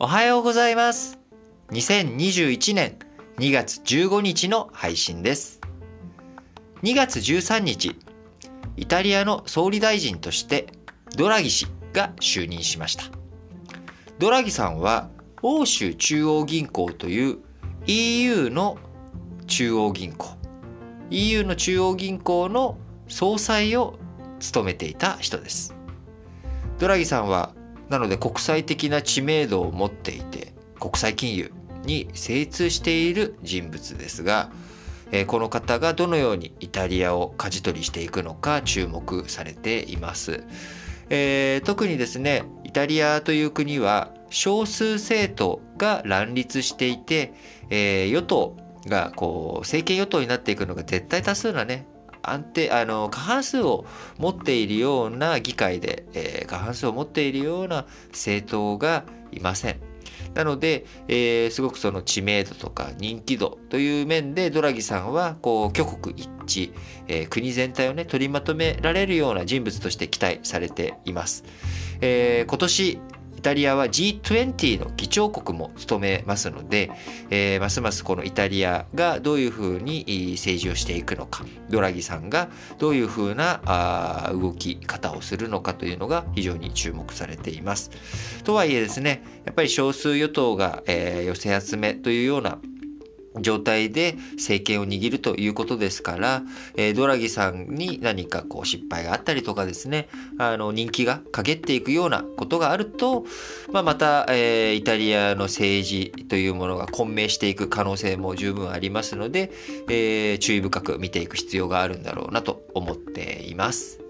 おはようございます。2021年2月15日の配信です。2月13日、イタリアの総理大臣としてドラギ氏が就任しました。ドラギさんは欧州中央銀行という EU の中央銀行、EU の中央銀行の総裁を務めていた人です。ドラギさんはなので国際的な知名度を持っていて国際金融に精通している人物ですが、えこの方がどのようにイタリアを舵取りしていくのか注目されています。えー特にですねイタリアという国は少数政党が乱立していて、えー与党がこう政権与党になっていくのが絶対多数なね安定あの過半数を持っているような議会で、えー過半数を持っているような政党がいません。なので、えーすごくその知名度とか人気度という面でドラギさんはこう挙国一致、えー国全体をね取りまとめられるような人物として期待されています。えー今年タリアは G20 の議長国も務めますので、えーますますこのイタリアがどういうふうに政治をしていくのかドラギさんがどういうふうなあ動き方をするのかというのが非常に注目されています。とはいえですねやっぱり少数与党が、えー寄せ集めというような状態で政権を握るということですから、えードラギさんに何かこう失敗があったりとかですね、あの人気が陰っていくようなことがあると、まあ、また、えーイタリアの政治というものが混迷していく可能性も十分ありますので、えー注意深く見ていく必要があるんだろうなと思っています。